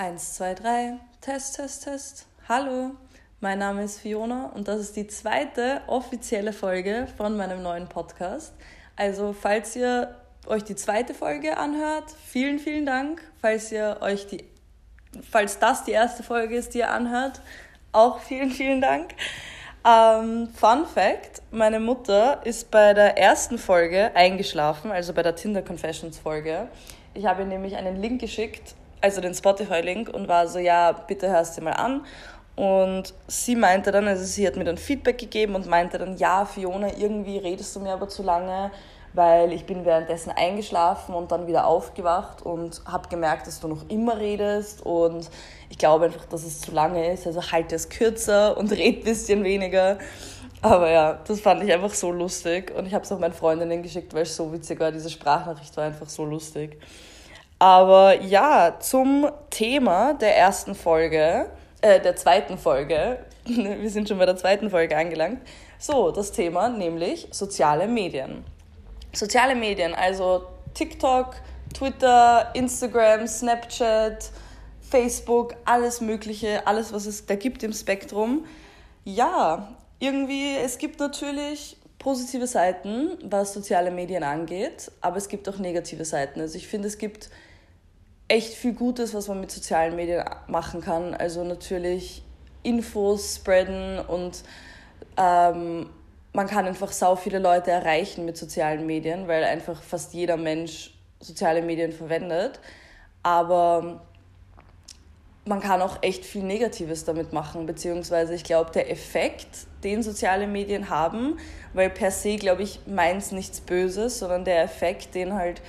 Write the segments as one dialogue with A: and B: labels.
A: Eins, zwei, drei. Test, Test, Test. Hallo, mein Name ist Fiona und das ist die zweite offizielle Folge von meinem neuen Podcast. Also, falls ihr euch die zweite Folge anhört, vielen, vielen Dank. Falls ihr euch die, falls das die erste Folge ist, die ihr anhört, auch vielen, vielen Dank. Ähm, Fun Fact: Meine Mutter ist bei der ersten Folge eingeschlafen, also bei der Tinder Confessions Folge. Ich habe ihr nämlich einen Link geschickt also den Spotify-Link und war so, ja, bitte hörst du mal an. Und sie meinte dann, also sie hat mir dann Feedback gegeben und meinte dann, ja, Fiona, irgendwie redest du mir aber zu lange, weil ich bin währenddessen eingeschlafen und dann wieder aufgewacht und habe gemerkt, dass du noch immer redest und ich glaube einfach, dass es zu lange ist, also halte es kürzer und red ein bisschen weniger. Aber ja, das fand ich einfach so lustig und ich habe es auch meinen Freundinnen geschickt, weil es so witzig war. Diese Sprachnachricht war einfach so lustig. Aber ja, zum Thema der ersten Folge, äh, der zweiten Folge. Wir sind schon bei der zweiten Folge angelangt. So, das Thema, nämlich soziale Medien. Soziale Medien, also TikTok, Twitter, Instagram, Snapchat, Facebook, alles Mögliche, alles, was es da gibt im Spektrum. Ja, irgendwie, es gibt natürlich positive Seiten, was soziale Medien angeht, aber es gibt auch negative Seiten. Also ich finde, es gibt echt viel Gutes, was man mit sozialen Medien machen kann. Also natürlich Infos spreaden und ähm, man kann einfach sau viele Leute erreichen mit sozialen Medien, weil einfach fast jeder Mensch soziale Medien verwendet. Aber man kann auch echt viel Negatives damit machen, beziehungsweise ich glaube, der Effekt, den soziale Medien haben, weil per se, glaube ich, meint nichts Böses, sondern der Effekt, den halt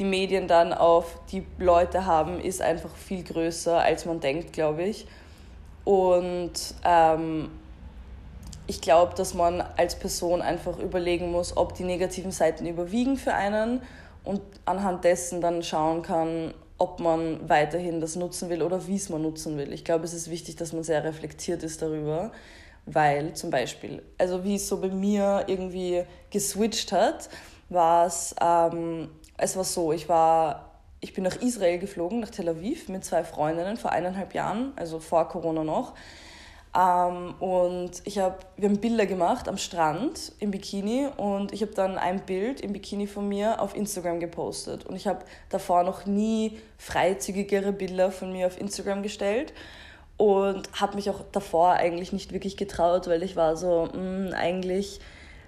A: die Medien dann auf die Leute haben, ist einfach viel größer, als man denkt, glaube ich. Und ähm, ich glaube, dass man als Person einfach überlegen muss, ob die negativen Seiten überwiegen für einen und anhand dessen dann schauen kann, ob man weiterhin das nutzen will oder wie es man nutzen will. Ich glaube, es ist wichtig, dass man sehr reflektiert ist darüber, weil zum Beispiel, also wie es so bei mir irgendwie geswitcht hat, war es ähm, es war so, ich war, ich bin nach Israel geflogen, nach Tel Aviv mit zwei Freundinnen vor eineinhalb Jahren, also vor Corona noch. Ähm, und ich hab, wir haben Bilder gemacht am Strand im Bikini und ich habe dann ein Bild im Bikini von mir auf Instagram gepostet. Und ich habe davor noch nie freizügigere Bilder von mir auf Instagram gestellt und habe mich auch davor eigentlich nicht wirklich getraut, weil ich war so, mh, hm, eigentlich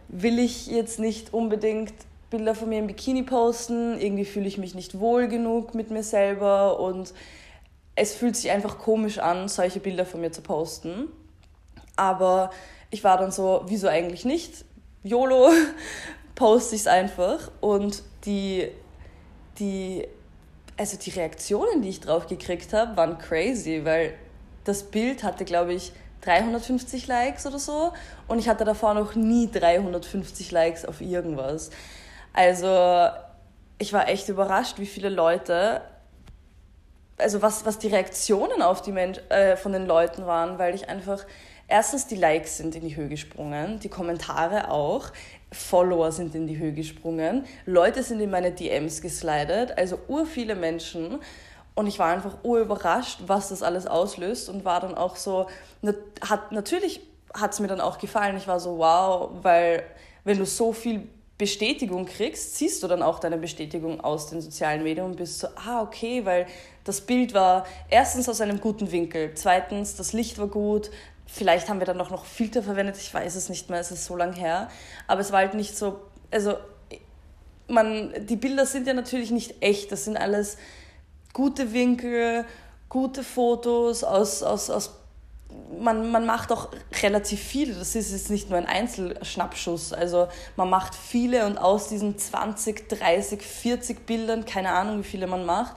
A: will ich jetzt nicht unbedingt Bilder von mir im Bikini posten. Irgendwie fühle ich mich nicht wohl genug mit mir selber und es fühlt sich einfach komisch an, solche Bilder von mir zu posten. Aber ich war dann so, wieso eigentlich nicht? YOLO, poste ich es einfach. Und die, die, also die Reaktionen, die ich drauf gekriegt habe, waren crazy, weil das Bild hatte, glaube ich, 350 Likes oder so. Und ich hatte davor noch nie 350 Likes auf irgendwas. Also ich war echt überrascht, wie viele Leute, also was, was die Reaktionen auf die Mensch, äh, von den Leuten waren, weil ich einfach, erstens die Likes sind in die Höhe gesprungen, die Kommentare auch, Follower sind in die Höhe gesprungen, Leute sind in meine DMs geslidet, also ur viele Menschen. Und ich war einfach urüberrascht, was das alles auslöst und war dann auch so, hat, natürlich hat es mir dann auch gefallen. Ich war so, wow, weil wenn du so viel Bestätigung kriegst, siehst du dann auch deine Bestätigung aus den sozialen Medien und bist so, ah, okay, weil das Bild war erstens aus einem guten Winkel, zweitens das Licht war gut, vielleicht haben wir dann auch noch Filter verwendet, ich weiß es nicht mehr, es ist so lang her, aber es war halt nicht so, also man, die Bilder sind ja natürlich nicht echt, das sind alles gute Winkel, gute Fotos aus, aus, aus man, man macht auch relativ viele. Das ist jetzt nicht nur ein Einzelschnappschuss. Also man macht viele und aus diesen 20, 30, 40 Bildern, keine Ahnung wie viele man macht,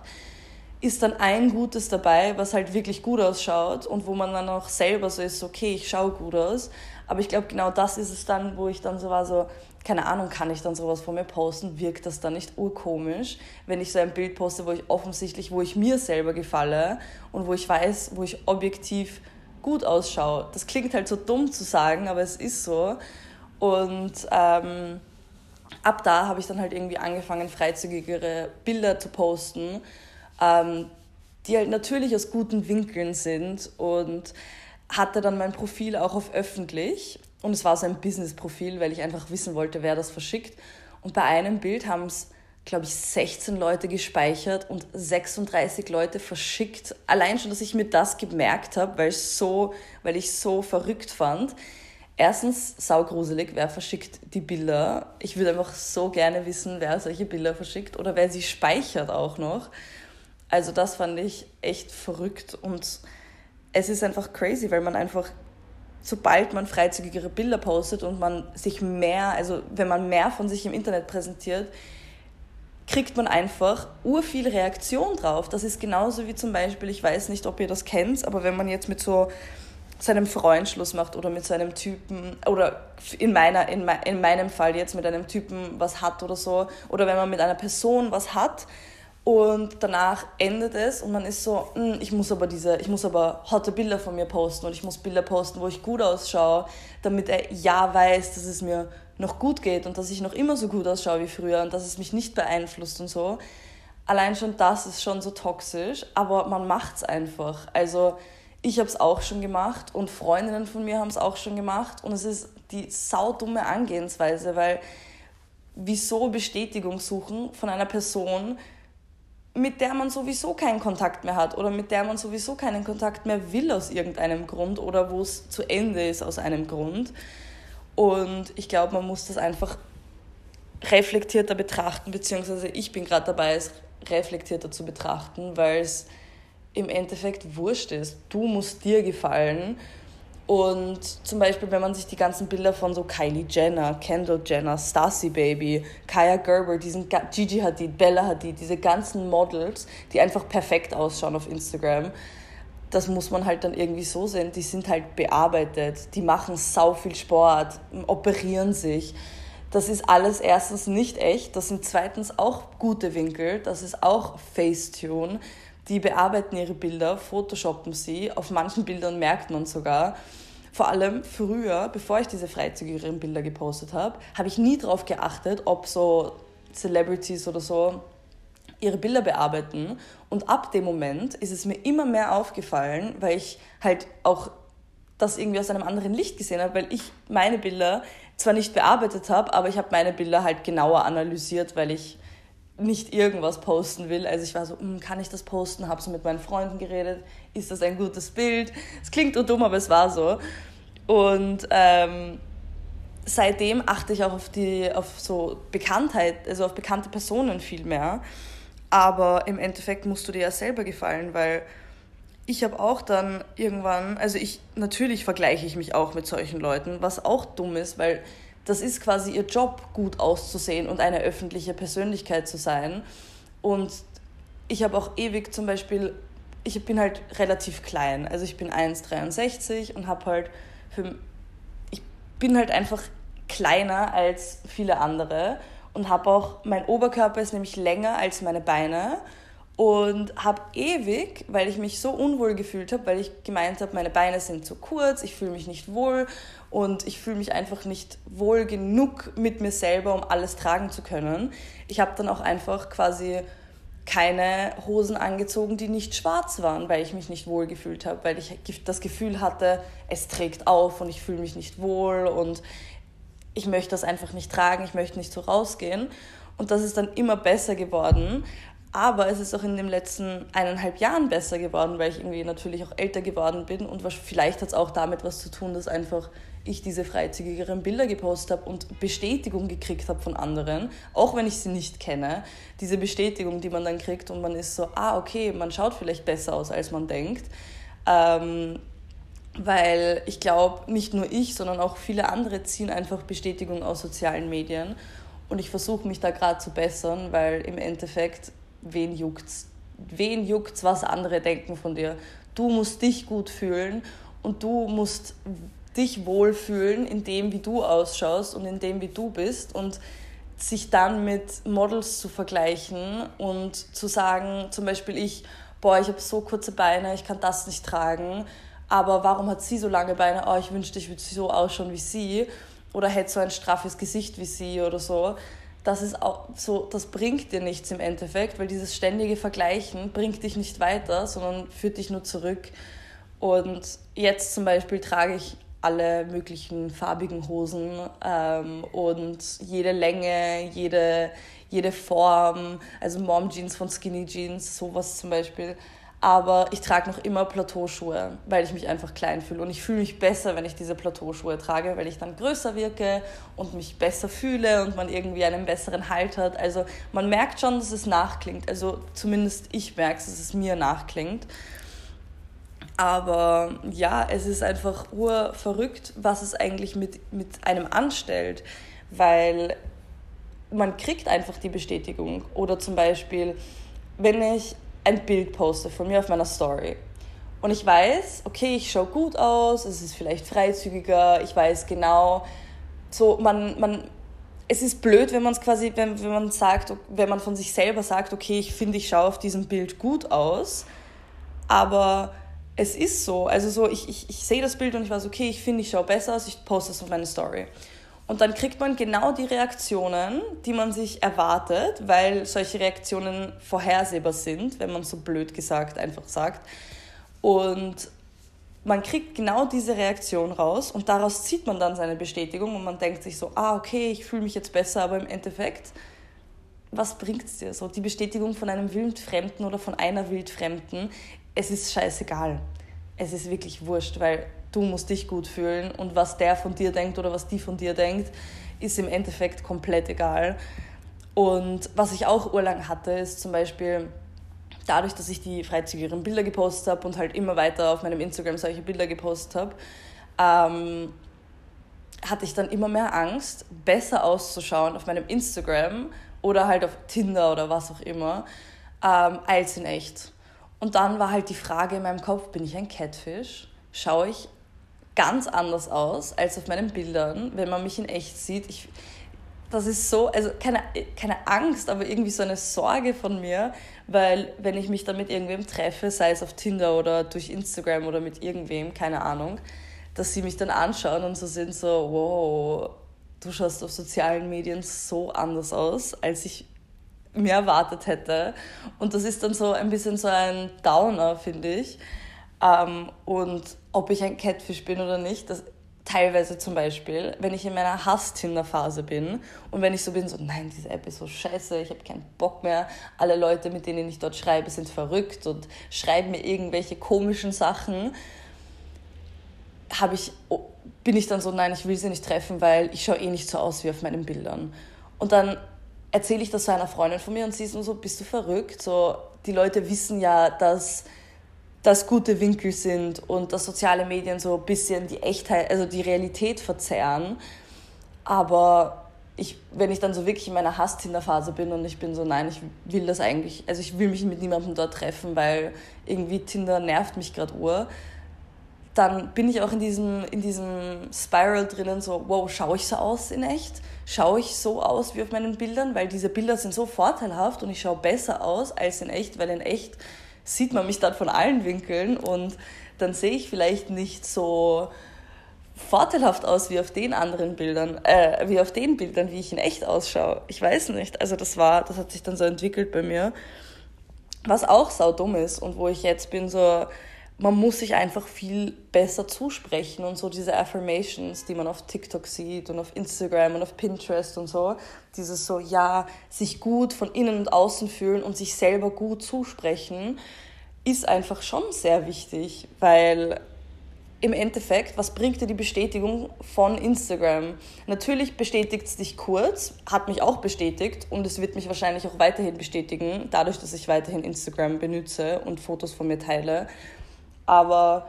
A: ist dann ein gutes dabei, was halt wirklich gut ausschaut und wo man dann auch selber so ist, okay, ich schaue gut aus. Aber ich glaube, genau das ist es dann, wo ich dann so war, so, keine Ahnung, kann ich dann sowas von mir posten? Wirkt das dann nicht urkomisch, wenn ich so ein Bild poste, wo ich offensichtlich, wo ich mir selber gefalle und wo ich weiß, wo ich objektiv gut ausschaue. Das klingt halt so dumm zu sagen, aber es ist so. Und ähm, ab da habe ich dann halt irgendwie angefangen, freizügigere Bilder zu posten. Ähm, die halt natürlich aus guten Winkeln sind und hatte dann mein Profil auch auf öffentlich und es war so ein Business-Profil, weil ich einfach wissen wollte, wer das verschickt. Und bei einem Bild haben es, glaube ich, 16 Leute gespeichert und 36 Leute verschickt. Allein schon, dass ich mir das gemerkt habe, weil, so, weil ich so verrückt fand. Erstens, saugruselig, wer verschickt die Bilder. Ich würde einfach so gerne wissen, wer solche Bilder verschickt oder wer sie speichert auch noch. Also das fand ich echt verrückt und es ist einfach crazy, weil man einfach sobald man freizügigere Bilder postet und man sich mehr, also wenn man mehr von sich im Internet präsentiert, kriegt man einfach urviel Reaktion drauf. Das ist genauso wie zum Beispiel, ich weiß nicht, ob ihr das kennt, aber wenn man jetzt mit so seinem Freund Schluss macht oder mit so einem Typen oder in, meiner, in, in meinem Fall jetzt mit einem Typen was hat oder so oder wenn man mit einer Person was hat, und danach endet es und man ist so, hm, ich muss aber diese, ich muss aber hotte Bilder von mir posten und ich muss Bilder posten, wo ich gut ausschaue, damit er ja weiß, dass es mir noch gut geht und dass ich noch immer so gut ausschaue wie früher und dass es mich nicht beeinflusst und so. Allein schon das ist schon so toxisch, aber man macht es einfach. Also ich habe es auch schon gemacht und Freundinnen von mir haben es auch schon gemacht und es ist die saudumme Angehensweise, weil wieso Bestätigung suchen von einer Person, mit der man sowieso keinen Kontakt mehr hat oder mit der man sowieso keinen Kontakt mehr will aus irgendeinem Grund oder wo es zu Ende ist aus einem Grund. Und ich glaube, man muss das einfach reflektierter betrachten, beziehungsweise ich bin gerade dabei, es reflektierter zu betrachten, weil es im Endeffekt wurscht ist. Du musst dir gefallen und zum Beispiel, wenn man sich die ganzen Bilder von so Kylie Jenner, Kendall Jenner, Stassi Baby, Kaya Gerber, diesen Gigi Hadid, Bella Hadid, diese ganzen Models, die einfach perfekt ausschauen auf Instagram, das muss man halt dann irgendwie so sehen. Die sind halt bearbeitet, die machen sau viel Sport, operieren sich. Das ist alles erstens nicht echt, das sind zweitens auch gute Winkel, das ist auch Facetune die bearbeiten ihre Bilder, photoshoppen sie. Auf manchen Bildern merkt man sogar. Vor allem früher, bevor ich diese freizügigeren Bilder gepostet habe, habe ich nie darauf geachtet, ob so Celebrities oder so ihre Bilder bearbeiten. Und ab dem Moment ist es mir immer mehr aufgefallen, weil ich halt auch das irgendwie aus einem anderen Licht gesehen habe, weil ich meine Bilder zwar nicht bearbeitet habe, aber ich habe meine Bilder halt genauer analysiert, weil ich nicht irgendwas posten will. Also ich war so, hm, kann ich das posten? Habe so mit meinen Freunden geredet. Ist das ein gutes Bild? Es klingt so dumm, aber es war so. Und ähm, seitdem achte ich auch auf die, auf so Bekanntheit, also auf bekannte Personen viel mehr. Aber im Endeffekt musst du dir ja selber gefallen, weil ich habe auch dann irgendwann, also ich natürlich vergleiche ich mich auch mit solchen Leuten, was auch dumm ist, weil das ist quasi ihr Job, gut auszusehen und eine öffentliche Persönlichkeit zu sein. Und ich habe auch ewig zum Beispiel, ich bin halt relativ klein, also ich bin 1,63 und habe halt für, ich bin halt einfach kleiner als viele andere und habe auch, mein Oberkörper ist nämlich länger als meine Beine und habe ewig, weil ich mich so unwohl gefühlt habe, weil ich gemeint habe, meine Beine sind zu kurz, ich fühle mich nicht wohl und ich fühle mich einfach nicht wohl genug mit mir selber, um alles tragen zu können. Ich habe dann auch einfach quasi keine Hosen angezogen, die nicht schwarz waren, weil ich mich nicht wohl gefühlt habe, weil ich das Gefühl hatte, es trägt auf und ich fühle mich nicht wohl und ich möchte das einfach nicht tragen, ich möchte nicht so rausgehen. Und das ist dann immer besser geworden. Aber es ist auch in den letzten eineinhalb Jahren besser geworden, weil ich irgendwie natürlich auch älter geworden bin. Und vielleicht hat es auch damit was zu tun, dass einfach ich diese freizügigeren Bilder gepostet habe und Bestätigung gekriegt habe von anderen, auch wenn ich sie nicht kenne. Diese Bestätigung, die man dann kriegt und man ist so, ah, okay, man schaut vielleicht besser aus, als man denkt. Ähm, weil ich glaube, nicht nur ich, sondern auch viele andere ziehen einfach Bestätigung aus sozialen Medien. Und ich versuche mich da gerade zu bessern, weil im Endeffekt wen juckt's? Wen juckt's, was andere denken von dir? Du musst dich gut fühlen und du musst dich wohlfühlen in dem, wie du ausschaust und in dem, wie du bist und sich dann mit Models zu vergleichen und zu sagen, zum Beispiel ich, boah, ich habe so kurze Beine, ich kann das nicht tragen, aber warum hat sie so lange Beine? Oh, ich wünschte, ich würde so ausschauen wie sie oder hätte so ein straffes Gesicht wie sie oder so das ist auch so, das bringt dir nichts im Endeffekt, weil dieses ständige Vergleichen bringt dich nicht weiter, sondern führt dich nur zurück. Und jetzt zum Beispiel trage ich alle möglichen farbigen Hosen ähm, und jede Länge, jede, jede Form, also Mom Jeans von Skinny Jeans, sowas zum Beispiel aber ich trage noch immer Plateauschuhe, weil ich mich einfach klein fühle. Und ich fühle mich besser, wenn ich diese Plateauschuhe trage, weil ich dann größer wirke und mich besser fühle und man irgendwie einen besseren Halt hat. Also man merkt schon, dass es nachklingt. Also zumindest ich merke es, dass es mir nachklingt. Aber ja, es ist einfach urverrückt, was es eigentlich mit, mit einem anstellt, weil man kriegt einfach die Bestätigung. Oder zum Beispiel, wenn ich ein Bild poste von mir auf meiner Story. Und ich weiß, okay, ich schaue gut aus, es ist vielleicht freizügiger, ich weiß genau, so man, man, es ist blöd, wenn man es quasi, wenn, wenn man sagt, wenn man von sich selber sagt, okay, ich finde, ich schaue auf diesem Bild gut aus, aber es ist so, also so, ich, ich, ich sehe das Bild und ich weiß, okay, ich finde, ich schaue besser aus, ich poste es auf meine Story. Und dann kriegt man genau die Reaktionen, die man sich erwartet, weil solche Reaktionen vorhersehbar sind, wenn man so blöd gesagt einfach sagt. Und man kriegt genau diese Reaktion raus und daraus zieht man dann seine Bestätigung und man denkt sich so, ah, okay, ich fühle mich jetzt besser, aber im Endeffekt, was bringt es dir? So, die Bestätigung von einem Wildfremden oder von einer Wildfremden, es ist scheißegal. Es ist wirklich wurscht, weil du musst dich gut fühlen und was der von dir denkt oder was die von dir denkt, ist im Endeffekt komplett egal. Und was ich auch urlang hatte, ist zum Beispiel dadurch, dass ich die freizügigeren Bilder gepostet habe und halt immer weiter auf meinem Instagram solche Bilder gepostet habe, ähm, hatte ich dann immer mehr Angst, besser auszuschauen auf meinem Instagram oder halt auf Tinder oder was auch immer, ähm, als in echt. Und dann war halt die Frage in meinem Kopf, bin ich ein Catfish? Schaue ich ganz anders aus als auf meinen Bildern, wenn man mich in echt sieht. Ich, das ist so, also keine, keine Angst, aber irgendwie so eine Sorge von mir, weil wenn ich mich dann mit irgendwem treffe, sei es auf Tinder oder durch Instagram oder mit irgendwem, keine Ahnung, dass sie mich dann anschauen und so sind so, wow, du schaust auf sozialen Medien so anders aus, als ich mir erwartet hätte. Und das ist dann so ein bisschen so ein Downer, finde ich. Ähm, und ob ich ein Catfish bin oder nicht, das teilweise zum Beispiel, wenn ich in meiner Hass-Tinder-Phase bin und wenn ich so bin, so, nein, diese App ist so scheiße, ich habe keinen Bock mehr, alle Leute, mit denen ich dort schreibe, sind verrückt und schreiben mir irgendwelche komischen Sachen, habe ich, oh, bin ich dann so, nein, ich will sie nicht treffen, weil ich schaue eh nicht so aus wie auf meinen Bildern. Und dann erzähle ich das so einer Freundin von mir und sie ist nur so, bist du verrückt? So, die Leute wissen ja, dass das gute Winkel sind und dass soziale Medien so ein bisschen die Echtheit, also die Realität verzerren. Aber ich, wenn ich dann so wirklich in meiner Hass-Tinder-Phase bin und ich bin so, nein, ich will das eigentlich, also ich will mich mit niemandem dort treffen, weil irgendwie Tinder nervt mich gerade ur, dann bin ich auch in diesem, in diesem Spiral drinnen, so, wow, schaue ich so aus in echt? Schaue ich so aus wie auf meinen Bildern? Weil diese Bilder sind so vorteilhaft und ich schaue besser aus als in echt, weil in echt sieht man mich dann von allen Winkeln und dann sehe ich vielleicht nicht so vorteilhaft aus wie auf den anderen Bildern, äh, wie auf den Bildern, wie ich in echt ausschaue. Ich weiß nicht. Also das war, das hat sich dann so entwickelt bei mir. Was auch saudumm ist und wo ich jetzt bin so, man muss sich einfach viel besser zusprechen und so diese Affirmations, die man auf TikTok sieht und auf Instagram und auf Pinterest und so, dieses so, ja, sich gut von innen und außen fühlen und sich selber gut zusprechen, ist einfach schon sehr wichtig, weil im Endeffekt, was bringt dir die Bestätigung von Instagram? Natürlich bestätigt es dich kurz, hat mich auch bestätigt und es wird mich wahrscheinlich auch weiterhin bestätigen, dadurch, dass ich weiterhin Instagram benutze und Fotos von mir teile aber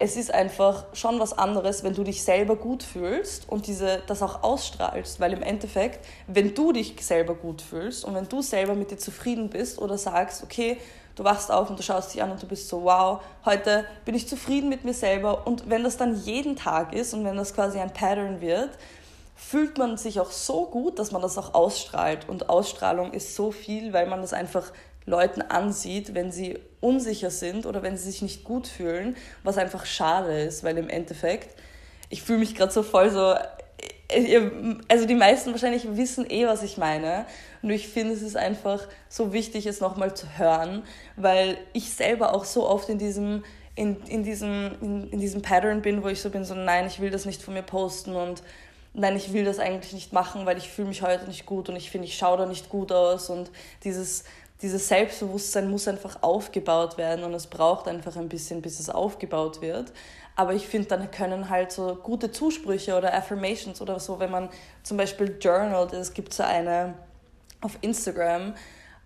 A: es ist einfach schon was anderes, wenn du dich selber gut fühlst und diese, das auch ausstrahlst. Weil im Endeffekt, wenn du dich selber gut fühlst und wenn du selber mit dir zufrieden bist oder sagst, okay, du wachst auf und du schaust dich an und du bist so, wow, heute bin ich zufrieden mit mir selber. Und wenn das dann jeden Tag ist und wenn das quasi ein Pattern wird, fühlt man sich auch so gut, dass man das auch ausstrahlt. Und Ausstrahlung ist so viel, weil man das einfach Leuten ansieht, wenn sie unsicher sind oder wenn sie sich nicht gut fühlen, was einfach schade ist, weil im Endeffekt, ich fühle mich gerade so voll so, also die meisten wahrscheinlich wissen eh, was ich meine. Nur ich finde, es ist einfach so wichtig, es nochmal zu hören, weil ich selber auch so oft in diesem, in, in, diesem, in, in diesem Pattern bin, wo ich so bin, so nein, ich will das nicht von mir posten und nein, ich will das eigentlich nicht machen, weil ich fühle mich heute nicht gut und ich finde, ich schaue da nicht gut aus und dieses, dieses Selbstbewusstsein muss einfach aufgebaut werden und es braucht einfach ein bisschen, bis es aufgebaut wird. Aber ich finde, dann können halt so gute Zusprüche oder Affirmations oder so, wenn man zum Beispiel journalt, es gibt so eine auf Instagram,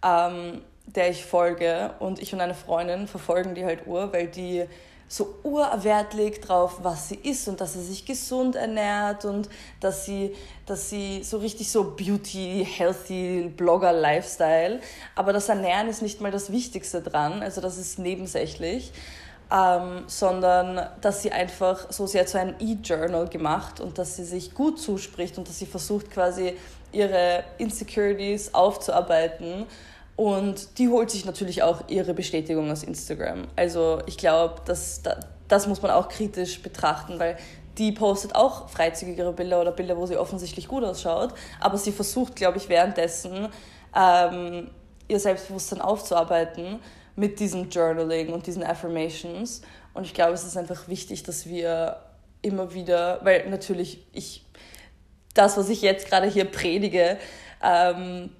A: ähm, der ich folge und ich und eine Freundin verfolgen die halt ur, weil die so urwert legt drauf, was sie isst und dass sie sich gesund ernährt und dass sie, dass sie so richtig so Beauty, Healthy, Blogger, Lifestyle. Aber das Ernähren ist nicht mal das Wichtigste dran, also das ist nebensächlich ähm, sondern dass sie einfach so, sie hat so ein E-Journal gemacht und dass sie sich gut zuspricht und dass sie versucht quasi ihre Insecurities aufzuarbeiten und die holt sich natürlich auch ihre Bestätigung aus Instagram. Also ich glaube, das, das muss man auch kritisch betrachten, weil die postet auch freizügigere Bilder oder Bilder, wo sie offensichtlich gut ausschaut, aber sie versucht, glaube ich, währenddessen ähm, ihr Selbstbewusstsein aufzuarbeiten mit diesem Journaling und diesen Affirmations. Und ich glaube, es ist einfach wichtig, dass wir immer wieder, weil natürlich ich, das, was ich jetzt gerade hier predige, ähm,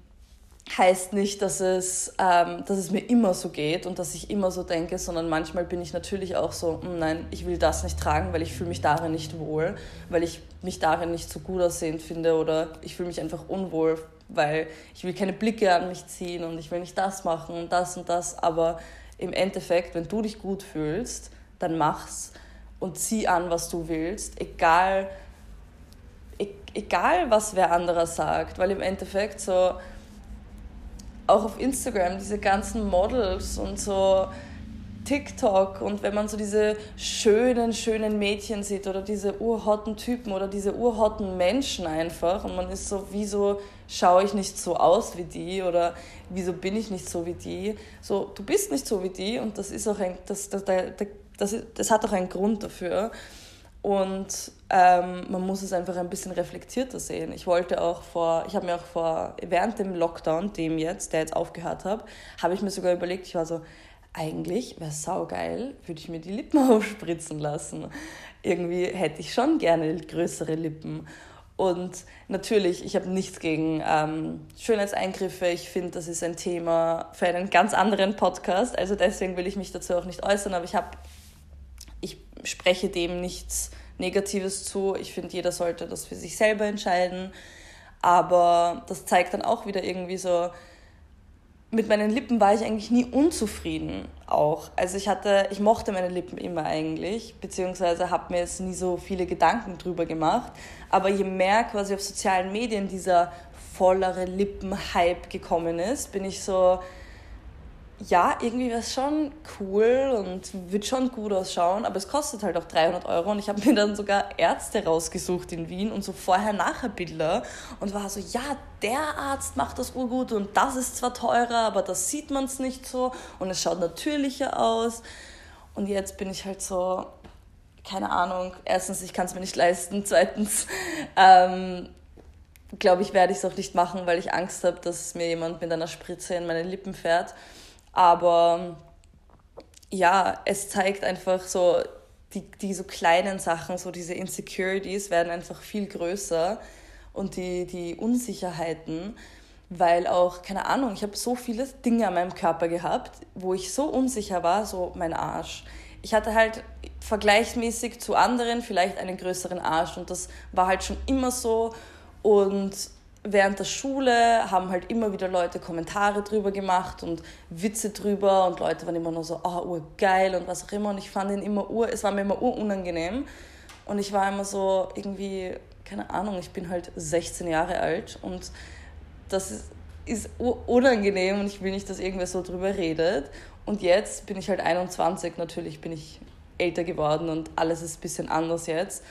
A: heißt nicht, dass es, ähm, dass es mir immer so geht und dass ich immer so denke, sondern manchmal bin ich natürlich auch so, hm, nein, ich will das nicht tragen, weil ich fühle mich darin nicht wohl, weil ich mich darin nicht so gut aussehend finde oder ich fühle mich einfach unwohl weil ich will keine Blicke an mich ziehen und ich will nicht das machen und das und das, aber im Endeffekt, wenn du dich gut fühlst, dann mach's und zieh an, was du willst, egal, e egal was wer anderer sagt, weil im Endeffekt so auch auf Instagram diese ganzen Models und so TikTok und wenn man so diese schönen, schönen Mädchen sieht oder diese urhotten Typen oder diese urhotten Menschen einfach und man ist so, wieso schaue ich nicht so aus wie die oder wieso bin ich nicht so wie die? So, du bist nicht so wie die und das ist auch ein, das, das, das, das, das hat auch einen Grund dafür. Und ähm, man muss es einfach ein bisschen reflektierter sehen. Ich wollte auch vor, ich habe mir auch vor, während dem Lockdown, dem jetzt, der jetzt aufgehört habe, habe ich mir sogar überlegt, ich war so, eigentlich wäre es saugeil, würde ich mir die Lippen aufspritzen lassen. Irgendwie hätte ich schon gerne größere Lippen. Und natürlich, ich habe nichts gegen ähm, Schönheitseingriffe. Ich finde, das ist ein Thema für einen ganz anderen Podcast. Also deswegen will ich mich dazu auch nicht äußern. Aber ich habe, ich spreche dem nichts Negatives zu. Ich finde, jeder sollte das für sich selber entscheiden. Aber das zeigt dann auch wieder irgendwie so, mit meinen Lippen war ich eigentlich nie unzufrieden auch. Also ich hatte, ich mochte meine Lippen immer eigentlich, beziehungsweise habe mir jetzt nie so viele Gedanken drüber gemacht. Aber je mehr quasi auf sozialen Medien dieser vollere Lippen-Hype gekommen ist, bin ich so, ja, irgendwie wäre es schon cool und wird schon gut ausschauen, aber es kostet halt auch 300 Euro und ich habe mir dann sogar Ärzte rausgesucht in Wien und so Vorher-Nachher-Bilder und war so, ja, der Arzt macht das urgut und das ist zwar teurer, aber das sieht man es nicht so und es schaut natürlicher aus. Und jetzt bin ich halt so, keine Ahnung, erstens, ich kann es mir nicht leisten, zweitens, ähm, glaube ich, werde ich es auch nicht machen, weil ich Angst habe, dass mir jemand mit einer Spritze in meine Lippen fährt aber ja, es zeigt einfach so, die, die so kleinen Sachen, so diese Insecurities werden einfach viel größer und die, die Unsicherheiten, weil auch, keine Ahnung, ich habe so viele Dinge an meinem Körper gehabt, wo ich so unsicher war, so mein Arsch. Ich hatte halt vergleichsmäßig zu anderen vielleicht einen größeren Arsch und das war halt schon immer so und während der Schule haben halt immer wieder Leute Kommentare drüber gemacht und Witze drüber und Leute waren immer nur so, oh, urgeil und was auch immer. Und ich fand ihn immer ur, es war mir immer urunangenehm. Und ich war immer so irgendwie, keine Ahnung, ich bin halt 16 Jahre alt und das ist, ist unangenehm und ich will nicht, dass irgendwer so drüber redet. Und jetzt bin ich halt 21, natürlich bin ich älter geworden und alles ist ein bisschen anders jetzt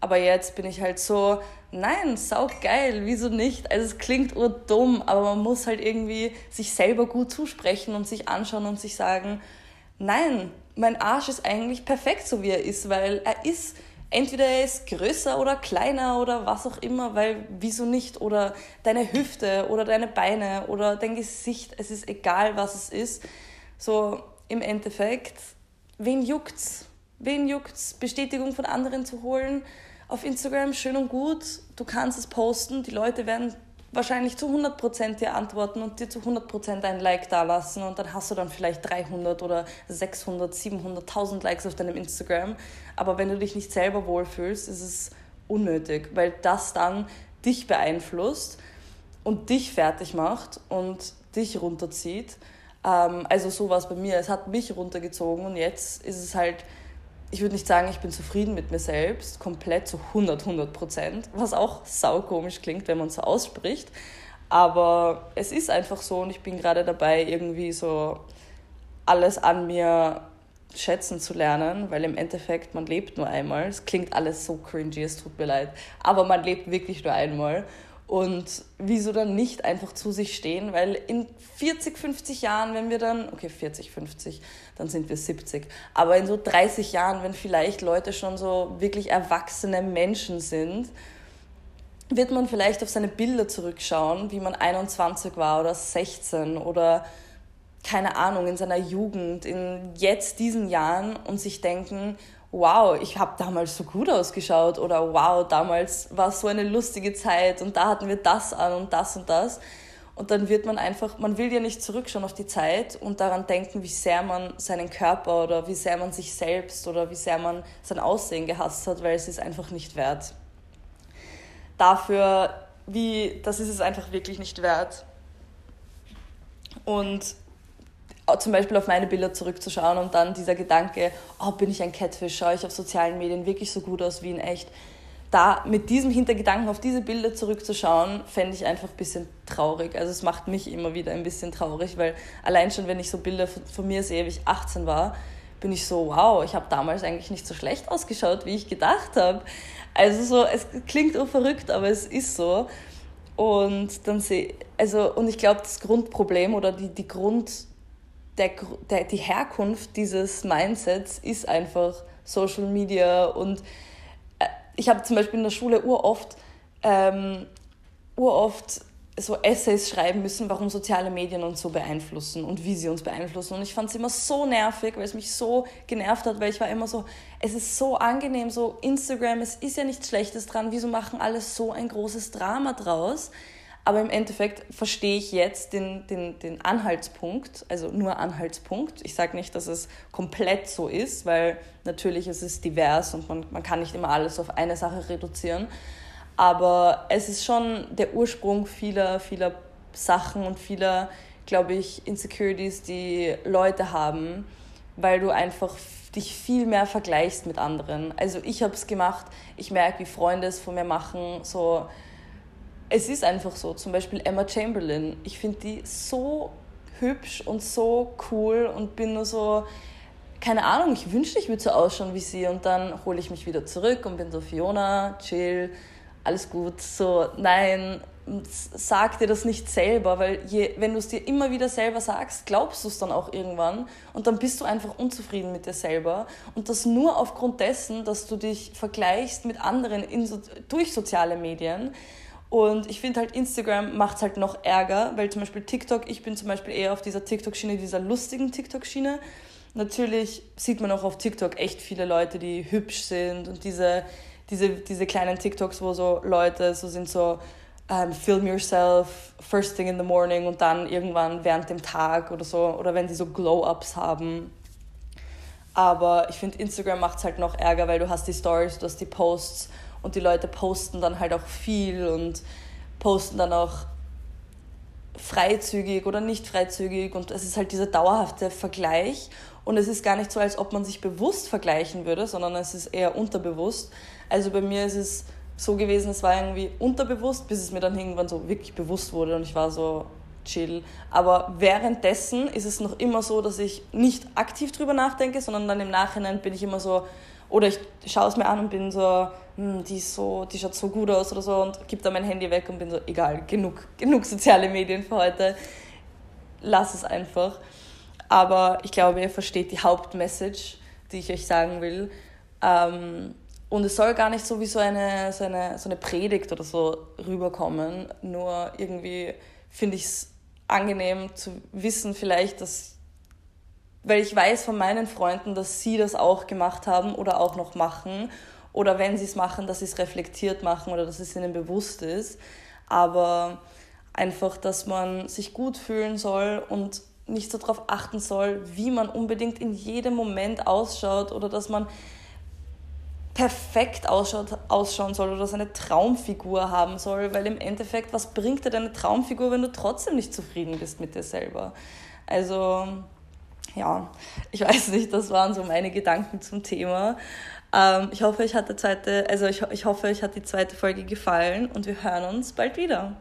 A: aber jetzt bin ich halt so, nein, sau geil, wieso nicht? Also es klingt urdumm, aber man muss halt irgendwie sich selber gut zusprechen und sich anschauen und sich sagen, nein, mein Arsch ist eigentlich perfekt so wie er ist, weil er ist Entweder er ist größer oder kleiner oder was auch immer, weil wieso nicht? Oder deine Hüfte oder deine Beine oder dein Gesicht, es ist egal, was es ist. So im Endeffekt, wen juckt's? Wen juckt's? Bestätigung von anderen zu holen auf Instagram, schön und gut. Du kannst es posten, die Leute werden wahrscheinlich zu 100% dir antworten und dir zu 100% ein Like dalassen und dann hast du dann vielleicht 300 oder 600, 700, 1000 Likes auf deinem Instagram. Aber wenn du dich nicht selber wohlfühlst, ist es unnötig, weil das dann dich beeinflusst und dich fertig macht und dich runterzieht. Ähm, also so war es bei mir. Es hat mich runtergezogen und jetzt ist es halt ich würde nicht sagen, ich bin zufrieden mit mir selbst, komplett zu 100, 100 Prozent, was auch saukomisch klingt, wenn man so ausspricht. Aber es ist einfach so und ich bin gerade dabei, irgendwie so alles an mir schätzen zu lernen, weil im Endeffekt man lebt nur einmal. Es klingt alles so cringy, es tut mir leid, aber man lebt wirklich nur einmal. Und wieso dann nicht einfach zu sich stehen? Weil in 40, 50 Jahren, wenn wir dann, okay, 40, 50, dann sind wir 70, aber in so 30 Jahren, wenn vielleicht Leute schon so wirklich erwachsene Menschen sind, wird man vielleicht auf seine Bilder zurückschauen, wie man 21 war oder 16 oder keine Ahnung, in seiner Jugend, in jetzt diesen Jahren und sich denken, wow, ich habe damals so gut ausgeschaut oder wow, damals war so eine lustige Zeit und da hatten wir das an und das und das. Und dann wird man einfach, man will ja nicht zurückschauen auf die Zeit und daran denken, wie sehr man seinen Körper oder wie sehr man sich selbst oder wie sehr man sein Aussehen gehasst hat, weil es ist einfach nicht wert. Dafür, wie, das ist es einfach wirklich nicht wert. Und zum Beispiel auf meine Bilder zurückzuschauen und dann dieser Gedanke, oh, bin ich ein Catfish, schaue ich auf sozialen Medien wirklich so gut aus wie in echt. Da mit diesem Hintergedanken auf diese Bilder zurückzuschauen, fände ich einfach ein bisschen traurig. Also es macht mich immer wieder ein bisschen traurig, weil allein schon, wenn ich so Bilder von mir sehe, wie ich 18 war, bin ich so, wow, ich habe damals eigentlich nicht so schlecht ausgeschaut, wie ich gedacht habe. Also so, es klingt auch verrückt, aber es ist so. Und dann sehe, also, und ich glaube, das Grundproblem oder die, die Grund, der, der, die Herkunft dieses Mindsets ist einfach Social Media und äh, ich habe zum Beispiel in der Schule uroft, ähm, uroft so Essays schreiben müssen, warum soziale Medien uns so beeinflussen und wie sie uns beeinflussen. Und ich fand es immer so nervig, weil es mich so genervt hat, weil ich war immer so, es ist so angenehm, so Instagram, es ist ja nichts Schlechtes dran, wieso machen alle so ein großes Drama draus? Aber im Endeffekt verstehe ich jetzt den, den, den Anhaltspunkt, also nur Anhaltspunkt. Ich sage nicht, dass es komplett so ist, weil natürlich ist es divers und man, man kann nicht immer alles auf eine Sache reduzieren. Aber es ist schon der Ursprung vieler, vieler Sachen und vieler, glaube ich, Insecurities, die Leute haben, weil du einfach dich viel mehr vergleichst mit anderen. Also ich habe es gemacht, ich merke, wie Freunde es von mir machen, so es ist einfach so. Zum Beispiel Emma Chamberlain. Ich finde die so hübsch und so cool und bin nur so, keine Ahnung, ich wünschte, ich würde so ausschauen wie sie und dann hole ich mich wieder zurück und bin so, Fiona, chill, alles gut. So, nein, sag dir das nicht selber, weil je, wenn du es dir immer wieder selber sagst, glaubst du es dann auch irgendwann und dann bist du einfach unzufrieden mit dir selber und das nur aufgrund dessen, dass du dich vergleichst mit anderen in, durch soziale Medien und ich finde halt, Instagram macht es halt noch ärger, weil zum Beispiel TikTok, ich bin zum Beispiel eher auf dieser TikTok-Schiene, dieser lustigen TikTok-Schiene. Natürlich sieht man auch auf TikTok echt viele Leute, die hübsch sind und diese, diese, diese kleinen TikToks, wo so Leute so sind so, um, ähm, film yourself first thing in the morning und dann irgendwann während dem Tag oder so, oder wenn die so Glow-Ups haben. Aber ich finde, Instagram macht es halt noch ärger, weil du hast die Stories, du hast die Posts und die Leute posten dann halt auch viel und posten dann auch freizügig oder nicht freizügig und es ist halt dieser dauerhafte Vergleich und es ist gar nicht so, als ob man sich bewusst vergleichen würde, sondern es ist eher unterbewusst. Also bei mir ist es so gewesen, es war irgendwie unterbewusst, bis es mir dann irgendwann so wirklich bewusst wurde und ich war so chill. Aber währenddessen ist es noch immer so, dass ich nicht aktiv drüber nachdenke, sondern dann im Nachhinein bin ich immer so, oder ich schaue es mir an und bin so, hm, die, so, die schaut so gut aus oder so und gebe dann mein Handy weg und bin so, egal, genug, genug soziale Medien für heute. Lass es einfach. Aber ich glaube, ihr versteht die Hauptmessage, die ich euch sagen will. Ähm, und es soll gar nicht so wie so eine, so eine, so eine Predigt oder so rüberkommen. Nur irgendwie finde ich es angenehm zu wissen, vielleicht, dass, weil ich weiß von meinen Freunden, dass sie das auch gemacht haben oder auch noch machen. Oder wenn sie es machen, dass sie es reflektiert machen oder dass es ihnen bewusst ist. Aber einfach, dass man sich gut fühlen soll und nicht so darauf achten soll, wie man unbedingt in jedem Moment ausschaut oder dass man perfekt ausschaut, ausschauen soll oder seine Traumfigur haben soll, weil im Endeffekt, was bringt dir deine Traumfigur, wenn du trotzdem nicht zufrieden bist mit dir selber? Also, ja, ich weiß nicht, das waren so meine Gedanken zum Thema. Ähm, ich hoffe, euch hat die zweite, also ich, ich hoffe, euch hat die zweite Folge gefallen und wir hören uns bald wieder.